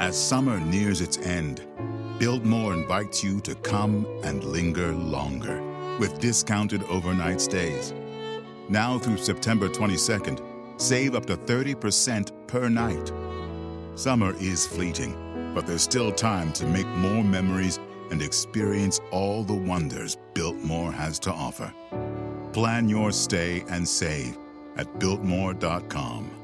As summer nears its end, Biltmore invites you to come and linger longer with discounted overnight stays. Now through September 22nd, save up to 30% per night. Summer is fleeting, but there's still time to make more memories and experience all the wonders Biltmore has to offer. Plan your stay and save at Biltmore.com.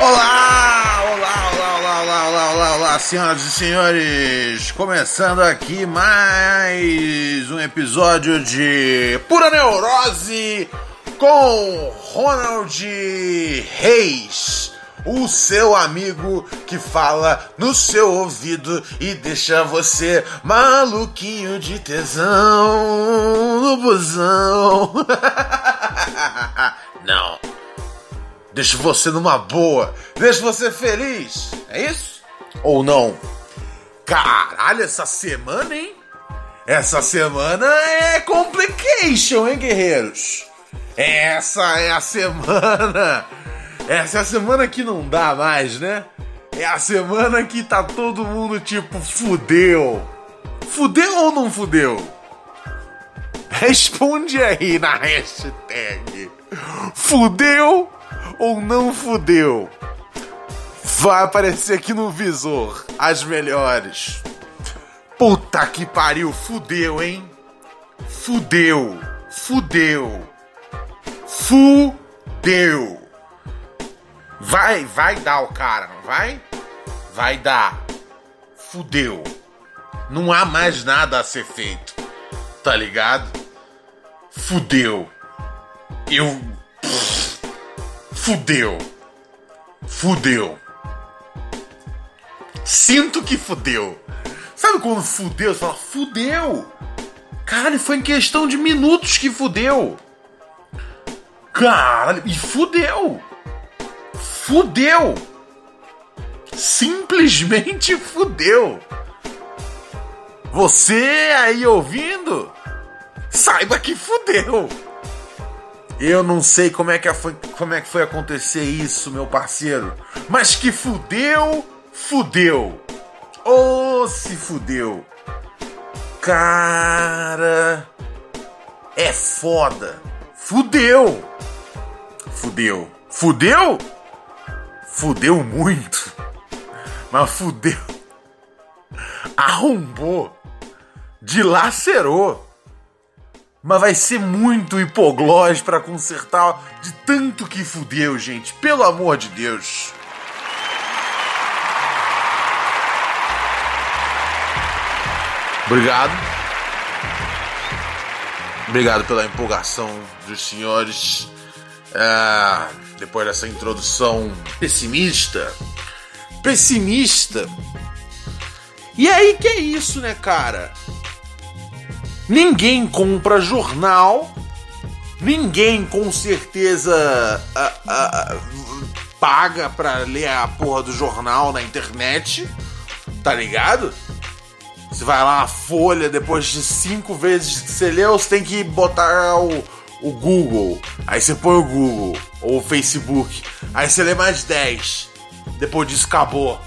Olá, olá, olá, olá, olá, olá, olá, olá, senhoras e senhores! Começando aqui mais um episódio de Pura Neurose com Ronald Reis, o seu amigo que fala no seu ouvido e deixa você maluquinho de tesão no busão. Deixa você numa boa, deixa você feliz. É isso? Ou não? Caralho, essa semana, hein? Essa semana é complication, hein, guerreiros? Essa é a semana. Essa é a semana que não dá mais, né? É a semana que tá todo mundo tipo fudeu. Fudeu ou não fudeu? Responde aí na hashtag. Fudeu ou não fudeu? Vai aparecer aqui no visor as melhores. Puta que pariu, fudeu, hein? Fudeu, fudeu, fudeu. Vai, vai dar o cara, não vai? Vai dar. Fudeu. Não há mais nada a ser feito. Tá ligado? Fudeu. Eu Fudeu. Fudeu. Sinto que fudeu. Sabe quando fudeu? Você fala, fudeu. Caralho, foi em questão de minutos que fudeu. Caralho, e fudeu. Fudeu. Simplesmente fudeu. Você aí ouvindo, saiba que fudeu. Eu não sei como é que foi, como é que foi acontecer isso, meu parceiro. Mas que fudeu, fudeu. Oh, se fudeu. Cara, é foda. Fudeu. Fudeu. Fudeu? Fudeu muito. Mas fudeu. Arrombou. Dilacerou. Mas vai ser muito hipoglós para consertar de tanto que fudeu, gente. Pelo amor de Deus. Obrigado. Obrigado pela empolgação dos senhores. É, depois dessa introdução pessimista. Pessimista. E aí que é isso, né, cara? Ninguém compra jornal, ninguém com certeza a, a, paga pra ler a porra do jornal na internet, tá ligado? Você vai lá, a folha, depois de cinco vezes que você leu, você tem que botar o, o Google. Aí você põe o Google ou o Facebook. Aí você lê mais 10. Depois disso acabou.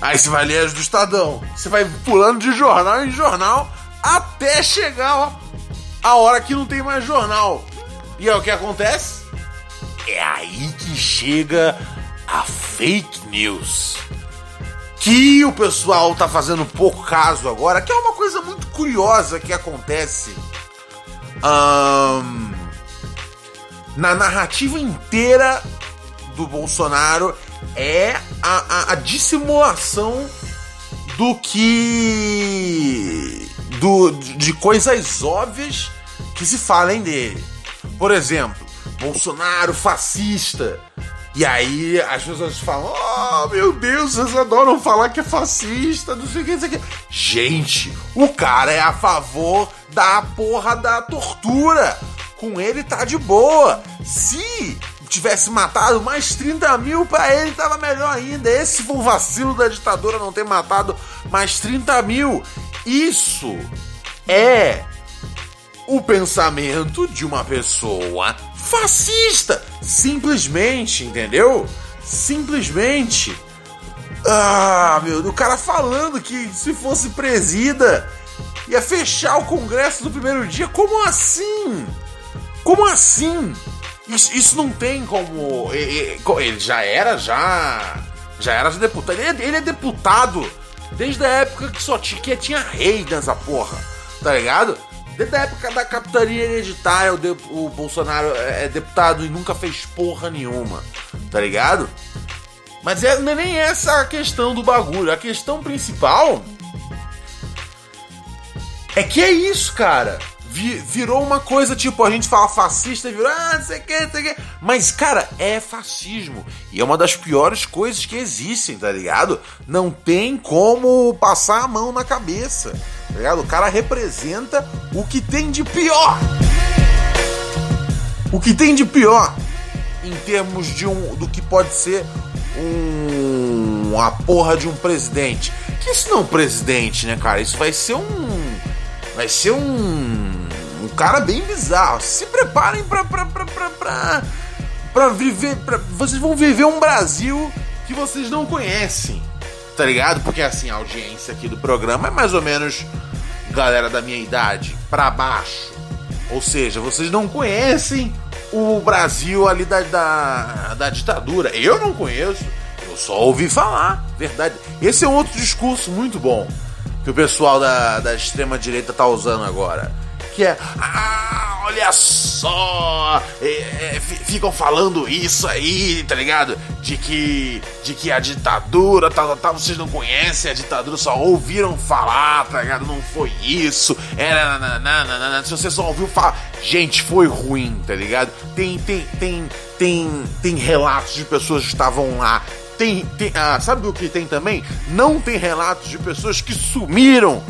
Aí você vai ler as do Estadão. Você vai pulando de jornal em jornal até chegar ó, a hora que não tem mais jornal. E é o que acontece? É aí que chega a fake news. Que o pessoal tá fazendo pouco caso agora, que é uma coisa muito curiosa que acontece. Um, na narrativa inteira do Bolsonaro é a, a, a dissimulação do que do, de coisas óbvias que se falem dele. Por exemplo, Bolsonaro fascista. E aí as pessoas falam: Oh meu Deus, vocês adoram falar que é fascista, não sei o que, não sei o que. Gente, o cara é a favor da porra da tortura. Com ele tá de boa. Se tivesse matado mais 30 mil pra ele, tava melhor ainda. Esse foi o vacilo da ditadura não ter matado mais 30 mil. Isso é o pensamento de uma pessoa fascista. Simplesmente, entendeu? Simplesmente. Ah, meu, o cara falando que se fosse presida ia fechar o Congresso no primeiro dia. Como assim? Como assim? Isso, isso não tem como. Ele já era, já. Já era deputado. Ele, é, ele é deputado desde a época que só tinha, tinha rei nessa porra. Tá ligado? Desde a época da capitania hereditária, o, de, o Bolsonaro é, é deputado e nunca fez porra nenhuma. Tá ligado? Mas é, não é nem essa a questão do bagulho. A questão principal é que é isso, cara. Virou uma coisa tipo, a gente fala fascista e virou, ah, não sei o que, não sei o que. Mas, cara, é fascismo. E é uma das piores coisas que existem, tá ligado? Não tem como passar a mão na cabeça. Tá ligado? O cara representa o que tem de pior. O que tem de pior em termos de um do que pode ser um a porra de um presidente. Que isso não é um presidente, né, cara? Isso vai ser um vai ser um cara bem bizarro. Se preparem para para para para para viver, pra, vocês vão viver um Brasil que vocês não conhecem. Tá ligado? Porque assim, a audiência aqui do programa é mais ou menos galera da minha idade para baixo. Ou seja, vocês não conhecem o Brasil ali da, da, da ditadura. Eu não conheço, eu só ouvi falar, verdade. Esse é um outro discurso muito bom que o pessoal da, da extrema-direita tá usando agora. Que é, ah, olha só, é, é, ficam falando isso aí, tá ligado? De que, de que a ditadura, tá, tá, tá, vocês não conhecem a ditadura, só ouviram falar, tá ligado? Não foi isso, era, nananana, se você só ouviu falar, gente, foi ruim, tá ligado? Tem, tem, tem, tem, tem relatos de pessoas que estavam lá tem, tem ah, sabe o que tem também? Não tem relatos de pessoas que sumiram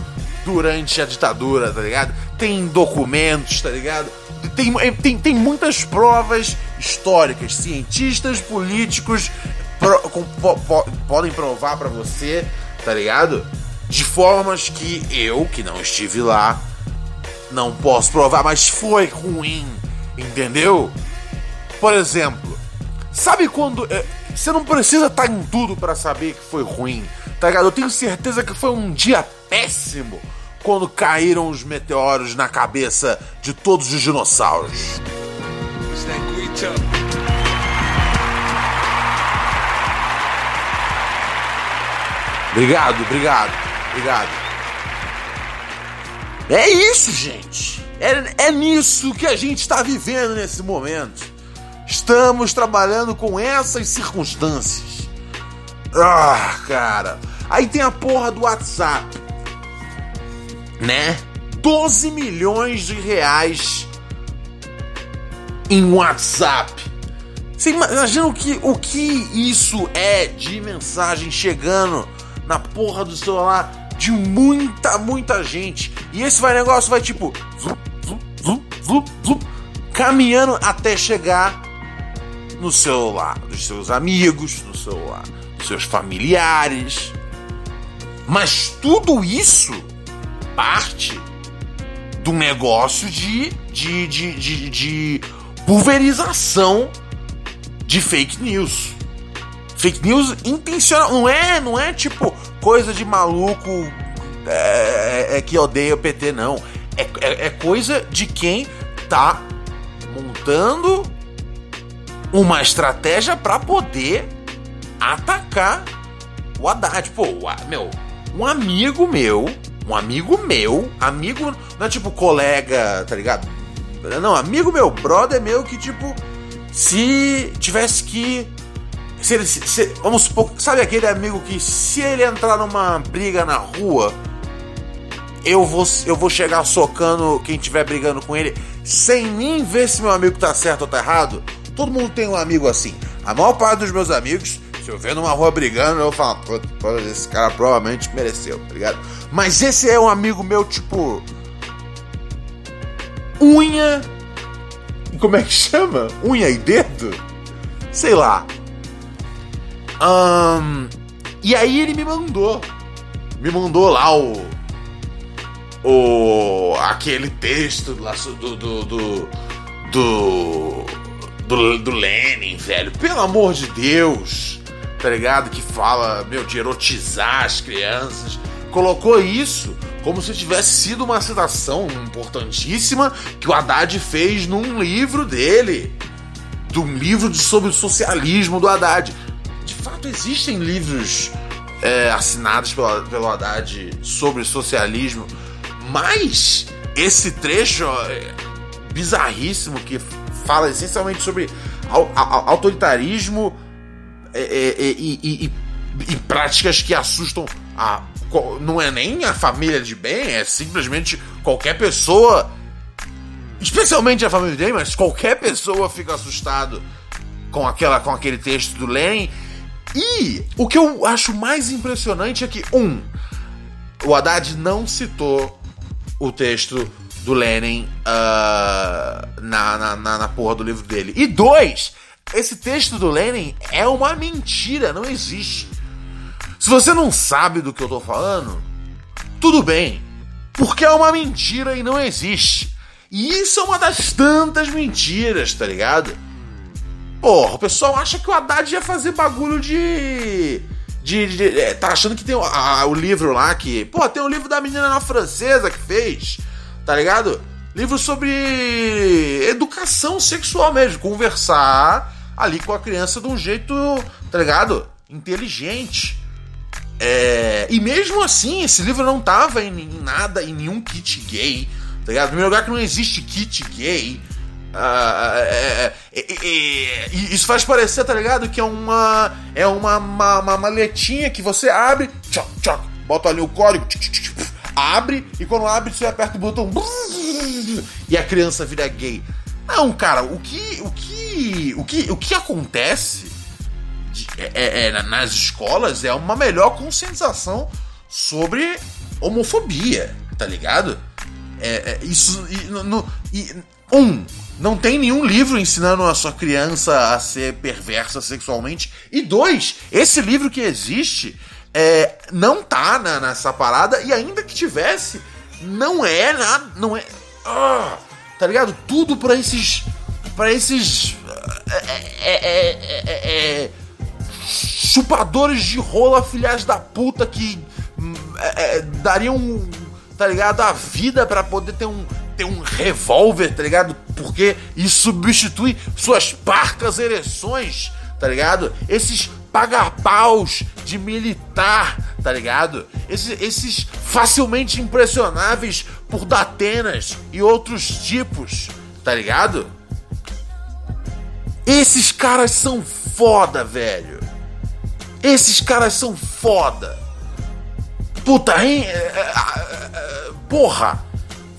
durante a ditadura, tá ligado? Tem documentos, tá ligado? Tem, tem, tem muitas provas históricas, cientistas, políticos pro, com, po, po, podem provar para você, tá ligado? De formas que eu, que não estive lá, não posso provar, mas foi ruim, entendeu? Por exemplo, sabe quando. Eh, você não precisa estar tá em tudo para saber que foi ruim, tá ligado? Eu tenho certeza que foi um dia péssimo quando caíram os meteoros na cabeça de todos os dinossauros. Obrigado, obrigado, obrigado. É isso, gente. É, é nisso que a gente está vivendo nesse momento. Estamos trabalhando com essas circunstâncias. Ah, cara. Aí tem a porra do WhatsApp. Né? 12 milhões de reais em WhatsApp. Você imagina o que, o que isso é de mensagem chegando na porra do celular de muita, muita gente. E esse vai negócio vai tipo caminhando até chegar no celular dos seus amigos, no celular dos seus familiares. Mas tudo isso parte do negócio de, de, de, de, de pulverização de fake news. Fake news intencional. Não é, não é tipo coisa de maluco é, é, é que odeia o PT, não. É, é, é coisa de quem tá montando uma estratégia para poder atacar o Haddad. Pô, meu, um amigo meu, um amigo meu, amigo, não é tipo colega, tá ligado? Não, amigo meu, brother meu que tipo, se tivesse que. Se ele, se, vamos supor, sabe aquele amigo que se ele entrar numa briga na rua, eu vou, eu vou chegar socando quem estiver brigando com ele, sem nem ver se meu amigo tá certo ou tá errado? Todo mundo tem um amigo assim. A maior parte dos meus amigos, se eu ver numa rua brigando, eu falo, esse cara provavelmente mereceu, tá ligado? Mas esse é um amigo meu, tipo. Unha. Como é que chama? Unha e dedo? Sei lá. Um, e aí ele me mandou. Me mandou lá o. o aquele texto lá do do do, do, do, do Lenin, velho. Pelo amor de Deus, tá ligado? Que fala, meu, de erotizar as crianças. Colocou isso como se tivesse sido uma citação importantíssima que o Haddad fez num livro dele. De um livro sobre o socialismo do Haddad. De fato, existem livros é, assinados pelo, pelo Haddad sobre socialismo, mas esse trecho é bizarríssimo que fala essencialmente sobre autoritarismo e, e, e, e práticas que assustam a não é nem a família de bem, é simplesmente qualquer pessoa, especialmente a família de bem, mas qualquer pessoa fica assustado com aquela com aquele texto do Lenin. E o que eu acho mais impressionante é que um, o Haddad não citou o texto do Lenin uh, na, na, na, na porra do livro dele. E dois, esse texto do Lenin é uma mentira, não existe. Se você não sabe do que eu tô falando, tudo bem, porque é uma mentira e não existe. E isso é uma das tantas mentiras, tá ligado? Porra, o pessoal acha que o Haddad ia fazer bagulho de. de, de é, tá achando que tem o, a, o livro lá que. Pô, tem um livro da menina na francesa que fez, tá ligado? Livro sobre educação sexual mesmo, conversar ali com a criança de um jeito, tá ligado? Inteligente. É, e mesmo assim, esse livro não tava em, nada, em nenhum kit gay, tá ligado? No primeiro lugar que não existe kit gay. Uh, é, é, isso faz parecer, tá ligado? Que é uma. É uma, uma, uma maletinha que você abre, tchoc, tchoc, bota ali o código, abre, e quando abre, você aperta o botão e a criança vira gay. Não, cara, o que. O que. O que, o que acontece é, é, é, nas escolas é uma melhor conscientização sobre homofobia, tá ligado? É, é isso. E, no, e, um, não tem nenhum livro ensinando a sua criança a ser perversa sexualmente. E dois, esse livro que existe é, não tá na, nessa parada, e ainda que tivesse, não é nada. Não é. Ah, tá ligado? Tudo para esses. para esses. É, é, é, chupadores de rola, filhas da puta, que é, é, dariam, tá ligado, a vida para poder ter um, ter um revólver, tá ligado? Porque isso substitui suas parcas ereções, tá ligado? Esses paga-paus de militar, tá ligado? Esses, esses facilmente impressionáveis por datenas e outros tipos, tá ligado? Esses caras são foda, velho. Esses caras são foda. Puta, hein? É, é, é, porra!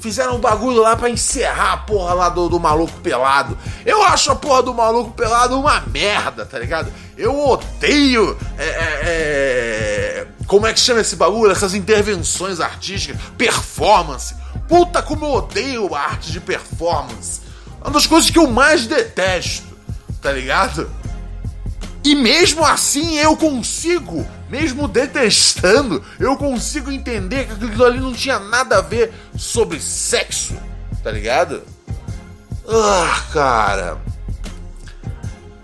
Fizeram um bagulho lá para encerrar a porra lá do, do maluco pelado. Eu acho a porra do maluco pelado uma merda, tá ligado? Eu odeio. É, é, é, como é que chama esse bagulho? Essas intervenções artísticas. Performance. Puta como eu odeio a arte de performance. Uma das coisas que eu mais detesto, tá ligado? E mesmo assim eu consigo, mesmo detestando, eu consigo entender que aquilo ali não tinha nada a ver sobre sexo, tá ligado? Ah, cara.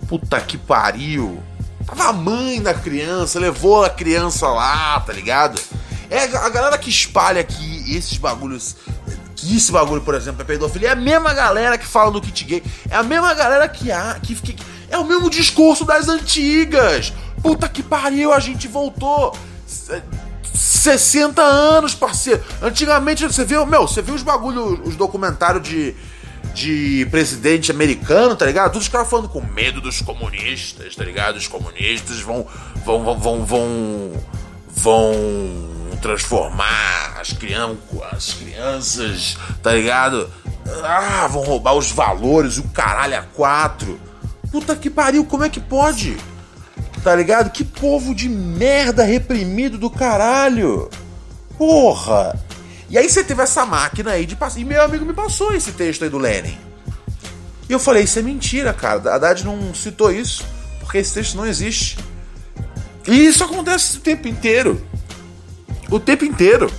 Puta que pariu. Tava a mãe da criança, levou a criança lá, tá ligado? É a galera que espalha que esses bagulhos. Que esse bagulho, por exemplo, é pedofilia. É a mesma galera que fala do kit gay. É a mesma galera que há. Que, que, é o mesmo discurso das antigas. Puta que pariu, a gente voltou. 60 anos, parceiro. Antigamente você viu, meu, você viu os bagulho, os documentários de, de presidente americano, tá ligado? Todos os caras falando com medo dos comunistas, tá ligado? Os comunistas vão vão vão vão vão, vão transformar as crianças, as crianças, tá ligado? Ah, vão roubar os valores, o caralho a quatro. Puta que pariu, como é que pode? Tá ligado? Que povo de merda reprimido do caralho! Porra! E aí você teve essa máquina aí de passar. E meu amigo me passou esse texto aí do Lenin. E eu falei, isso é mentira, cara. A Haddad não citou isso, porque esse texto não existe. E isso acontece o tempo inteiro. O tempo inteiro.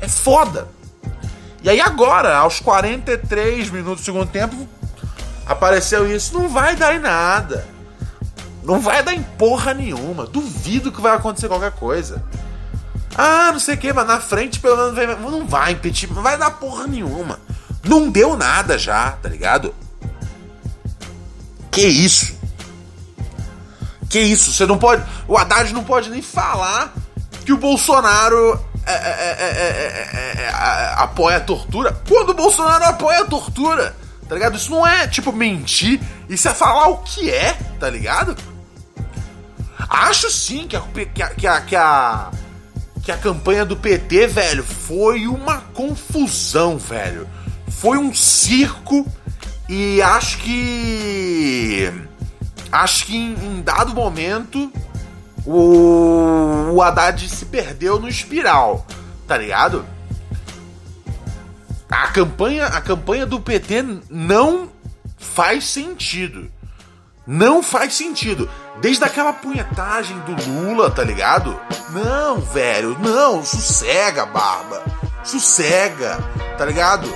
É É foda. E aí agora, aos 43 minutos do segundo tempo, apareceu isso. Não vai dar em nada. Não vai dar em porra nenhuma. Duvido que vai acontecer qualquer coisa. Ah, não sei o que, mas na frente pelo menos vai, não vai impedir, não vai dar porra nenhuma. Não deu nada já, tá ligado? Que isso? Que isso? Você não pode. O Haddad não pode nem falar que o Bolsonaro é, é, é, apoia a tortura. Quando o Bolsonaro apoia a tortura, tá ligado? Isso não é tipo mentir, isso é falar o que é, tá ligado? Acho sim que a, que a, que a, que a, que a campanha do PT, velho, foi uma confusão, velho. Foi um circo e acho que. Acho que em, em dado momento o, o Haddad se perdeu no espiral, tá ligado? A campanha, a campanha do PT não faz sentido. Não faz sentido. Desde aquela punhetagem do Lula, tá ligado? Não, velho, não, sossega, barba. Sossega, tá ligado?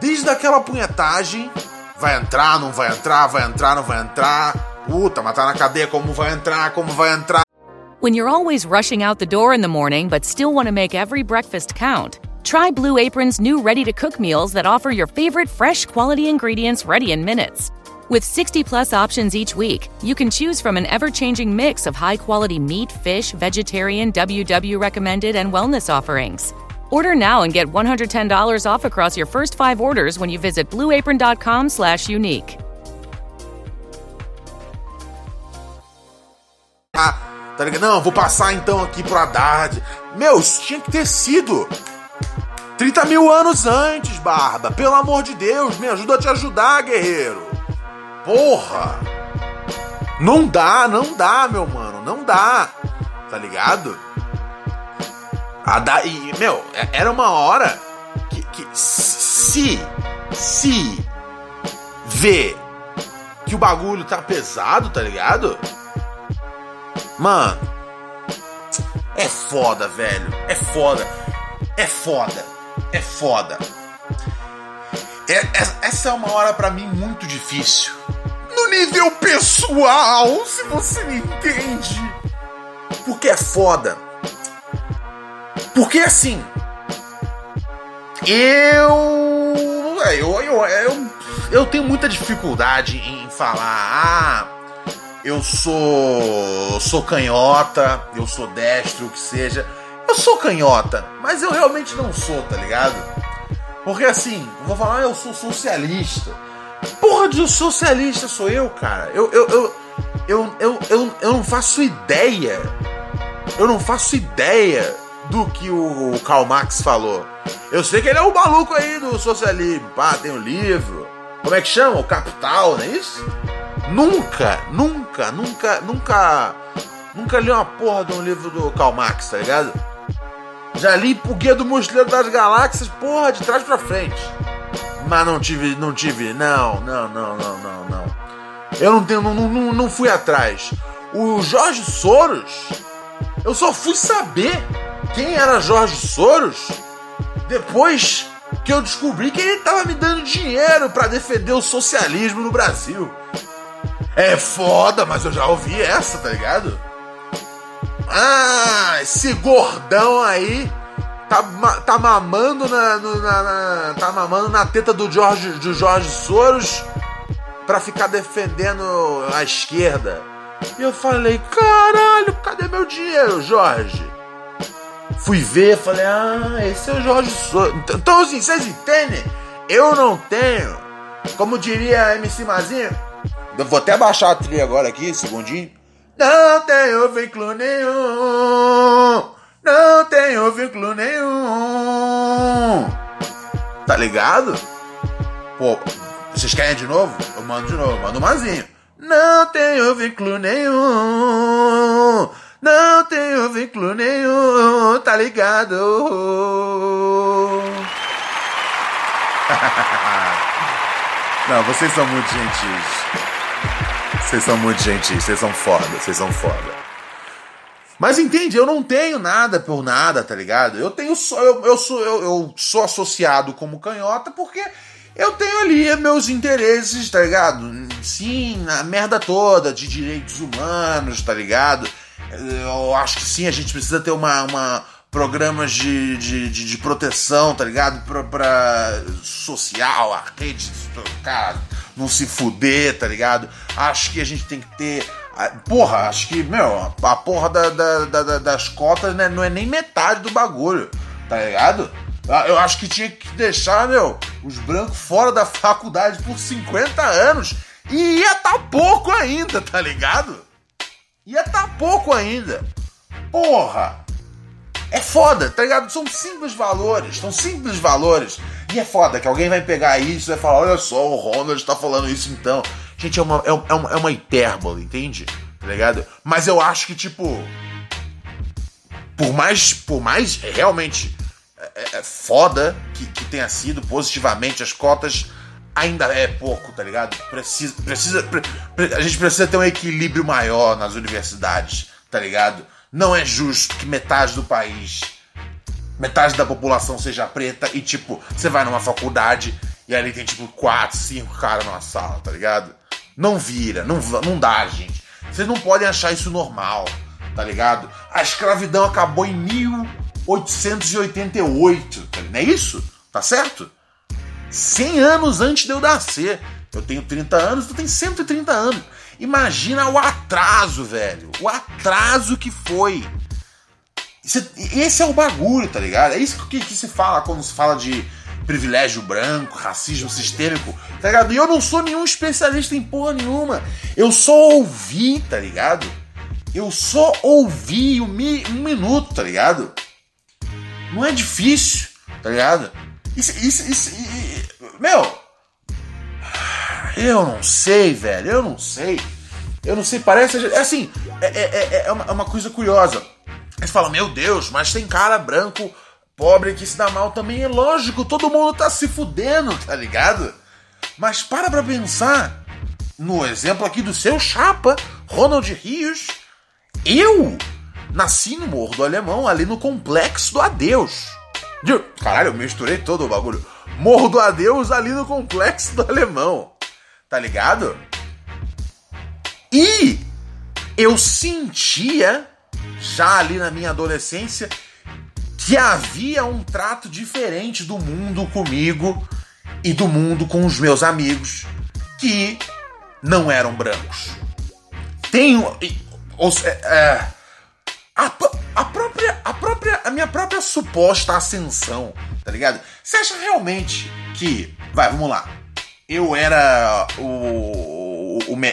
Desde aquela punhetagem, vai entrar, não vai entrar, vai entrar, não vai entrar. Puta, mas tá na cadeia, como vai entrar, como vai entrar. When you're always rushing out the door in the morning but still want to make every breakfast count, try Blue Apron's new ready to cook meals that offer your favorite fresh quality ingredients ready in minutes. With 60 plus options each week, you can choose from an ever changing mix of high quality meat, fish, vegetarian, WW recommended, and wellness offerings. Order now and get $110 off across your first five orders when you visit blueapron.com slash unique. Ah, tá ligado? Não, vou passar então aqui pro Haddad. Meu, tinha que ter sido 30 mil anos antes, Barba. Pelo amor de Deus, me ajuda a te ajudar, guerreiro. Porra! Não dá, não dá, meu mano, não dá. Tá ligado? A da, e, meu, é, era uma hora que, que se, se vê que o bagulho tá pesado, tá ligado? Mano, é foda, velho. É foda. É foda. É foda. É, é, essa é uma hora para mim muito difícil. No nível pessoal, se você me entende. Porque é foda. Porque assim. Eu. Eu, eu, eu, eu tenho muita dificuldade em falar. Ah, eu sou. sou canhota, eu sou destro, o que seja. Eu sou canhota, mas eu realmente não sou, tá ligado? Porque assim, eu vou falar, ah, eu sou socialista. Porra de socialista sou eu, cara. Eu, eu, eu, eu, eu, eu, eu não faço ideia. Eu não faço ideia do que o Karl Marx falou. Eu sei que ele é o maluco aí do socialismo. Pá, tem um livro. Como é que chama? O Capital, não é isso? Nunca, nunca, nunca, nunca, nunca li uma porra de um livro do Karl Marx, tá ligado? Já li o Guia do Mochileiro das Galáxias, porra, de trás pra frente. Mas não tive, não tive, não, não, não, não, não, não. Eu não tenho, não, não, não fui atrás. O Jorge Soros, eu só fui saber quem era Jorge Soros depois que eu descobri que ele tava me dando dinheiro para defender o socialismo no Brasil. É foda, mas eu já ouvi essa, tá ligado? Ah, esse gordão aí tá, tá mamando na, na, na, tá mamando na teta do Jorge, do Jorge Soros pra ficar defendendo a esquerda. E eu falei, caralho, cadê meu dinheiro, Jorge? Fui ver, falei, ah, esse é o Jorge Soros. Então, então assim, vocês entendem? Eu não tenho, como diria MC Mazinho, eu vou até baixar a trilha agora aqui, segundinho. Não tenho vínculo nenhum. Não tenho vínculo nenhum. Tá ligado? Pô, vocês querem de novo? Eu mando de novo, mando mazinho. Não tenho vínculo nenhum. Não tenho vínculo nenhum, tá ligado? Não, vocês são muito gentis. Vocês são muito gentis, vocês são foda, vocês são foda. Mas entende, eu não tenho nada por nada, tá ligado? Eu tenho só. Eu, eu, sou, eu, eu sou associado como canhota porque eu tenho ali meus interesses, tá ligado? Sim, a merda toda de direitos humanos, tá ligado? Eu acho que sim, a gente precisa ter uma, uma programas de, de, de, de proteção, tá ligado? Pra, pra social, a rede, cara, não se fuder, tá ligado? Acho que a gente tem que ter. Porra, acho que, meu, a porra da, da, da, das cotas né, não é nem metade do bagulho, tá ligado? Ah, eu acho que tinha que deixar, meu, os brancos fora da faculdade por 50 anos. E ia tá pouco ainda, tá ligado? Ia tá pouco ainda. Porra! É foda, tá ligado? São simples valores, são simples valores. E é foda que alguém vai pegar isso e vai falar: olha só, o Ronald tá falando isso então. Gente, é uma, é, uma, é uma hipérbole, entende? Tá ligado? Mas eu acho que, tipo. Por mais, por mais realmente é, é, é foda que, que tenha sido positivamente as cotas ainda é pouco, tá ligado? Precisa, precisa, pre, a gente precisa ter um equilíbrio maior nas universidades, tá ligado? Não é justo que metade do país, metade da população seja preta e, tipo, você vai numa faculdade e ali tem, tipo, quatro, cinco caras numa sala, tá ligado? Não vira, não, não dá, gente. Vocês não podem achar isso normal, tá ligado? A escravidão acabou em 1888, não é isso? Tá certo? 100 anos antes de eu nascer. Eu tenho 30 anos, tu tem 130 anos. Imagina o atraso, velho. O atraso que foi. Esse é o bagulho, tá ligado? É isso que, que se fala quando se fala de privilégio branco, racismo sistêmico, tá ligado? E eu não sou nenhum especialista em porra nenhuma. Eu só ouvi, tá ligado? Eu só ouvi um, um minuto, tá ligado? Não é difícil, tá ligado? Isso, isso, isso, isso, meu, eu não sei, velho. Eu não sei. Eu não sei, parece. Assim, é, é, é, é, uma, é uma coisa curiosa. Eles falam, meu Deus, mas tem cara branco, pobre que se dá mal também. É lógico, todo mundo tá se fudendo, tá ligado? Mas para pra pensar no exemplo aqui do seu chapa, Ronald Rios. Eu nasci no Morro do Alemão, ali no Complexo do Adeus. Caralho, eu misturei todo o bagulho. Morro do Adeus, ali no Complexo do Alemão tá ligado? E eu sentia, já ali na minha adolescência, que havia um trato diferente do mundo comigo e do mundo com os meus amigos que não eram brancos. Tenho. É, é, a, a, própria, a própria. A minha própria suposta ascensão, tá ligado? Você acha realmente que. Vai, vamos lá eu era o, o, o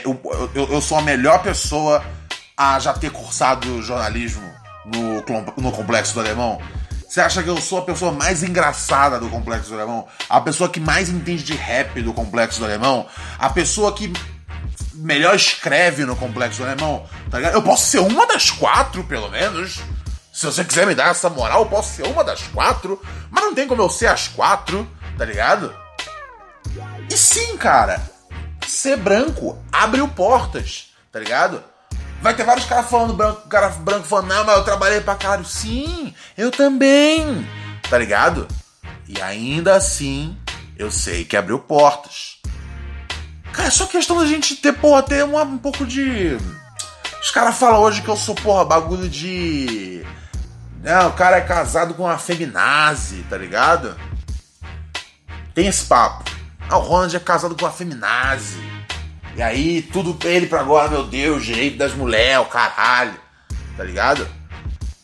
eu, eu, sou a melhor pessoa a já ter cursado jornalismo no, no Complexo do Alemão? Você acha que eu sou a pessoa mais engraçada do Complexo do Alemão? A pessoa que mais entende de rap do Complexo do Alemão? A pessoa que melhor escreve no Complexo do Alemão? Tá ligado? Eu posso ser uma das quatro, pelo menos. Se você quiser me dar essa moral, eu posso ser uma das quatro. Mas não tem como eu ser as quatro, tá ligado? E sim, cara, ser branco abriu portas, tá ligado? Vai ter vários caras falando branco, cara branco falando, não, mas eu trabalhei pra caralho. Sim, eu também, tá ligado? E ainda assim, eu sei que abriu portas. Cara, é só questão da gente ter, porra, ter um, pouco de. Os caras falam hoje que eu sou, porra, bagulho de. Não, o cara é casado com uma feminazi, tá ligado? Tem esse papo. Ah, o Ronald é casado com a feminazi. E aí, tudo ele pra agora, meu Deus, direito das mulheres, o caralho. Tá ligado?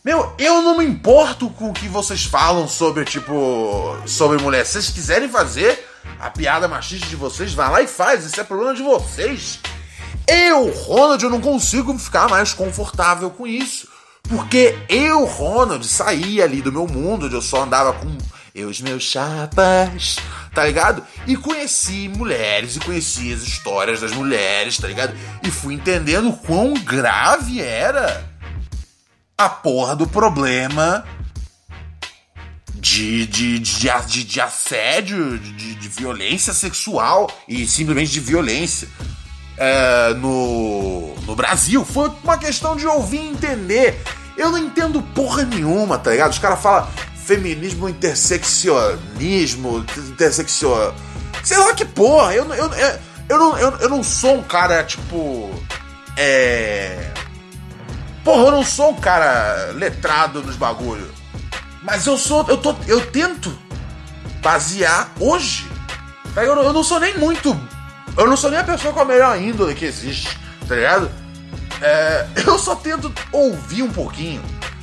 Meu, eu não me importo com o que vocês falam sobre, tipo, sobre mulher. Se vocês quiserem fazer a piada machista de vocês, vai lá e faz. Isso é problema de vocês. Eu, Ronald, eu não consigo ficar mais confortável com isso. Porque eu, Ronald, saí ali do meu mundo, onde eu só andava com eu os meus chapas, tá ligado? E conheci mulheres e conheci as histórias das mulheres, tá ligado? E fui entendendo quão grave era a porra do problema de, de, de, de, de assédio, de, de, violência sexual e simplesmente de violência é, no, no Brasil. Foi uma questão de ouvir e entender. Eu não entendo porra nenhuma, tá ligado? Os caras falam feminismo interseccionismo, interseccion... Sei lá que porra, eu, eu, eu, eu, não, eu, eu não sou um cara, tipo. É. Porra, eu não sou um cara letrado nos bagulho. Mas eu sou. Eu, tô, eu tento basear hoje. Tá eu, eu não sou nem muito. Eu não sou nem a pessoa com a melhor índole que existe, tá ligado? É, eu só tento ouvir um pouquinho,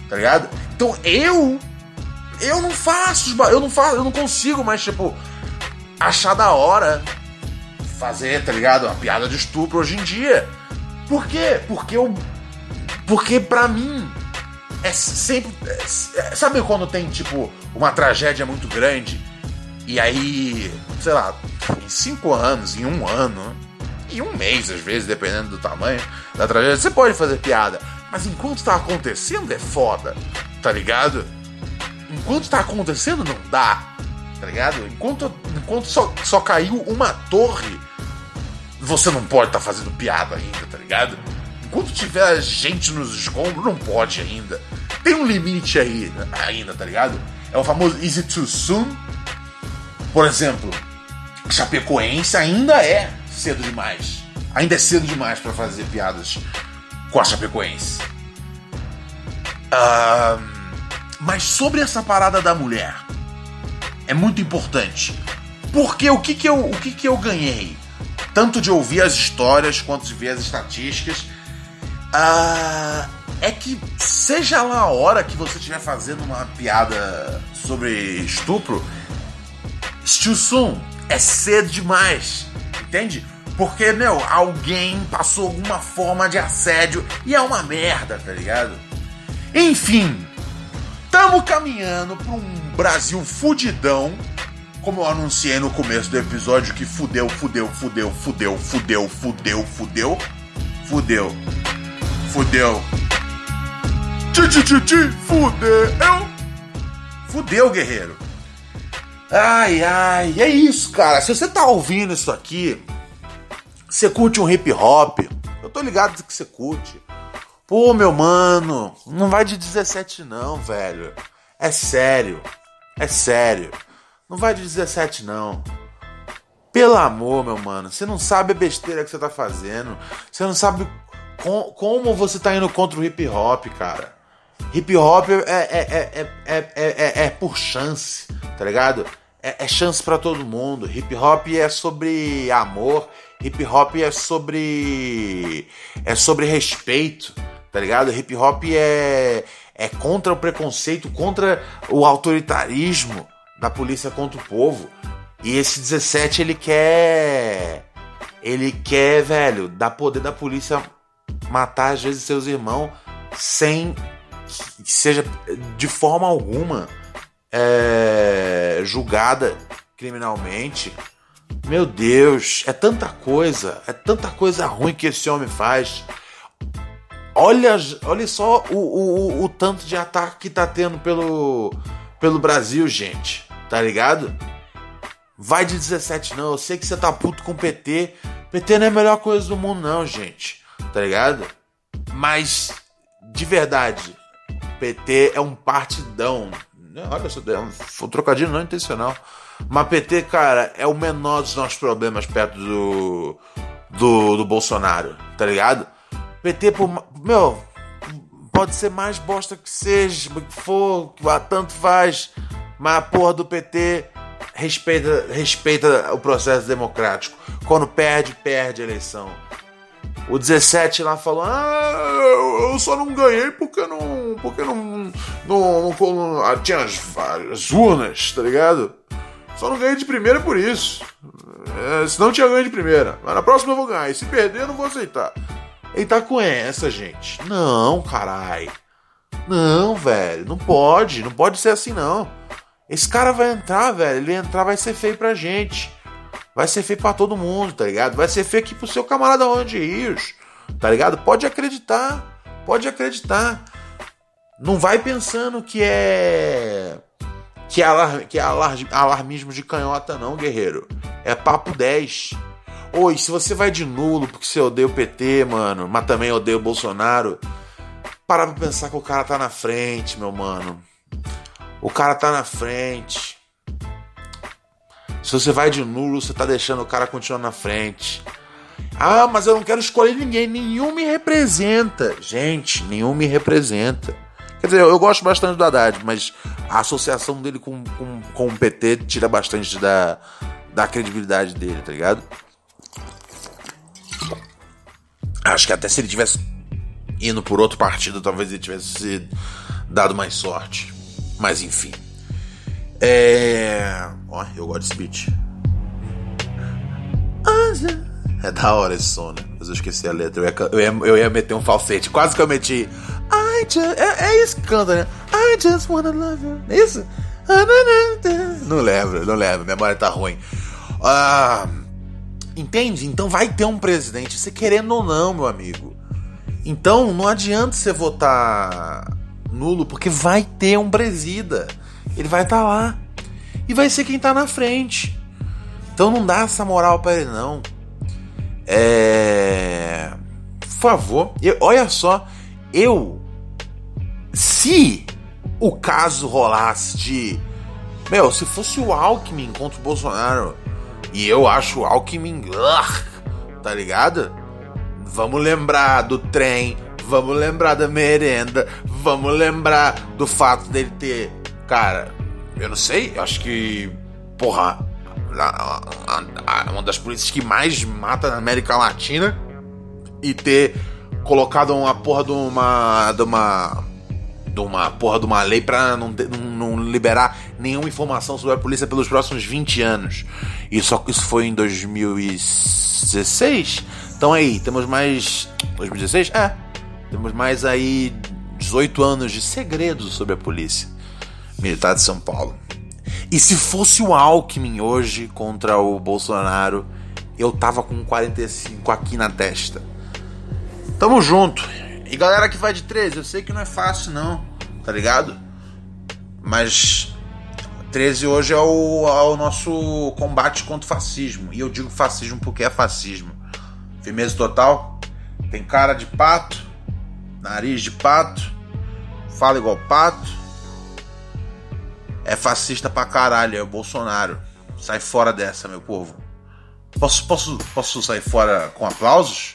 tá ligado? Então eu. Eu não faço. Eu não faço. Eu não consigo mais, tipo achar da hora fazer, tá ligado? Uma piada de estupro hoje em dia. Por quê? Porque eu. Porque pra mim é sempre. É, sabe quando tem, tipo, uma tragédia muito grande e aí, sei lá, em cinco anos, em um ano, em um mês às vezes, dependendo do tamanho da tragédia, você pode fazer piada. Mas enquanto tá acontecendo é foda, tá ligado? Enquanto tá acontecendo não dá tá ligado? Enquanto, enquanto só, só caiu uma torre, você não pode estar tá fazendo piada ainda, tá ligado? Enquanto tiver gente nos escombros, não pode ainda. Tem um limite aí ainda, tá ligado? É o famoso Is it too soon? Por exemplo, Chapecoense ainda é cedo demais. Ainda é cedo demais para fazer piadas com a Chapecoense. Uh, mas sobre essa parada da mulher, é muito importante. Porque o que, que, eu, o que, que eu ganhei? Tanto de ouvir as histórias quanto de ver as estatísticas. Uh, é que, seja lá a hora que você estiver fazendo uma piada sobre estupro, still soon, é cedo demais. Entende? Porque, meu, alguém passou alguma forma de assédio e é uma merda, tá ligado? Enfim, estamos caminhando para um Brasil fudidão, como eu anunciei no começo do episódio que fudeu, fudeu, fudeu, fudeu, fudeu, fudeu, fudeu, fudeu, fudeu. Ti, ti, ti, ti, fudeu. Fudeu, guerreiro. Ai, ai, é isso, cara. Se você tá ouvindo isso aqui, você curte um hip hop, eu tô ligado que você curte. Pô, meu mano, não vai de 17 não, velho. É sério. É sério. Não vai de 17, não. Pelo amor, meu mano. Você não sabe a besteira que você tá fazendo. Você não sabe com, como você tá indo contra o hip hop, cara. Hip hop é, é, é, é, é por chance, tá ligado? É, chance para todo mundo. Hip hop é sobre amor. Hip hop é sobre. É sobre respeito, tá ligado? Hip hop é é contra o preconceito, contra o autoritarismo da polícia contra o povo. E esse 17 ele quer. Ele quer, velho, dar poder da polícia matar às vezes seus irmãos sem que seja de forma alguma é, julgada criminalmente. Meu Deus, é tanta coisa, é tanta coisa ruim que esse homem faz. Olha, olha só o, o, o tanto de ataque que tá tendo pelo, pelo Brasil, gente. Tá ligado? Vai de 17 não. Eu sei que você tá puto com o PT. PT não é a melhor coisa do mundo, não, gente. Tá ligado? Mas, de verdade, PT é um partidão. Olha só, é um trocadilho não intencional. Mas PT, cara, é o menor dos nossos problemas perto do, do, do Bolsonaro, tá ligado? PT por. Meu, pode ser mais bosta que seja, que for, tanto faz. Mas a porra do PT respeita, respeita o processo democrático. Quando perde, perde a eleição. O 17 lá falou: Ah, eu só não ganhei porque não. Porque não. não, não, não ah, tinha as, as, urnas, tá ligado? Só não ganhei de primeira por isso. É, senão tinha ganho de primeira. Mas na próxima eu vou ganhar. E se perder, eu não vou aceitar. Ele tá com essa, gente. Não, carai. Não, velho. Não pode. Não pode ser assim, não. Esse cara vai entrar, velho. Ele entrar vai ser feio pra gente. Vai ser feio pra todo mundo, tá ligado? Vai ser feio aqui pro seu camarada Ronald Rios. Tá ligado? Pode acreditar. Pode acreditar. Não vai pensando que é. Que é, alar... que é alar... alarmismo de canhota, não, guerreiro. É papo 10. Oi, se você vai de nulo porque você odeia o PT, mano, mas também odeia o Bolsonaro, parar pra pensar que o cara tá na frente, meu mano. O cara tá na frente. Se você vai de nulo, você tá deixando o cara continuar na frente. Ah, mas eu não quero escolher ninguém. Nenhum me representa. Gente, nenhum me representa. Quer dizer, eu gosto bastante do Haddad, mas a associação dele com, com, com o PT tira bastante da, da credibilidade dele, tá ligado? Acho que até se ele tivesse indo por outro partido, talvez ele tivesse dado mais sorte. Mas enfim. É. Ó, eu gosto desse beat. É da hora esse som, né? Mas eu esqueci a letra. Eu ia, eu ia, eu ia meter um falsete. Quase que eu meti. Just, é, é isso que canta, né? I just wanna love you. É isso? Não lembro, não lembro. Memória tá ruim. Ah, entende? Então vai ter um presidente, você querendo ou não, meu amigo. Então não adianta você votar nulo, porque vai ter um presida. Ele vai estar tá lá. E vai ser quem tá na frente. Então não dá essa moral para ele, não. É. Por favor, eu, olha só, eu. Se o caso rolasse de. Meu, se fosse o Alckmin contra o Bolsonaro. E eu acho Alckmin. Tá ligado? Vamos lembrar do trem, vamos lembrar da merenda, vamos lembrar do fato dele ter. Cara, eu não sei, acho que. Porra, uma das polícias que mais mata na América Latina e ter colocado uma porra de uma. de uma. De uma porra de uma lei pra não, não, não liberar nenhuma informação sobre a polícia pelos próximos 20 anos. E só que isso foi em 2016. Então aí, temos mais. 2016? É. Temos mais aí 18 anos de segredos sobre a polícia militar de São Paulo. E se fosse o Alckmin hoje contra o Bolsonaro, eu tava com 45 aqui na testa. Tamo junto. E galera que vai de 13, eu sei que não é fácil não, tá ligado? Mas 13 hoje é o, é o nosso combate contra o fascismo. E eu digo fascismo porque é fascismo. Firmeza total. Tem cara de pato, nariz de pato, fala igual pato é fascista pra caralho, é o Bolsonaro. Sai fora dessa, meu povo. Posso, posso, posso sair fora com aplausos?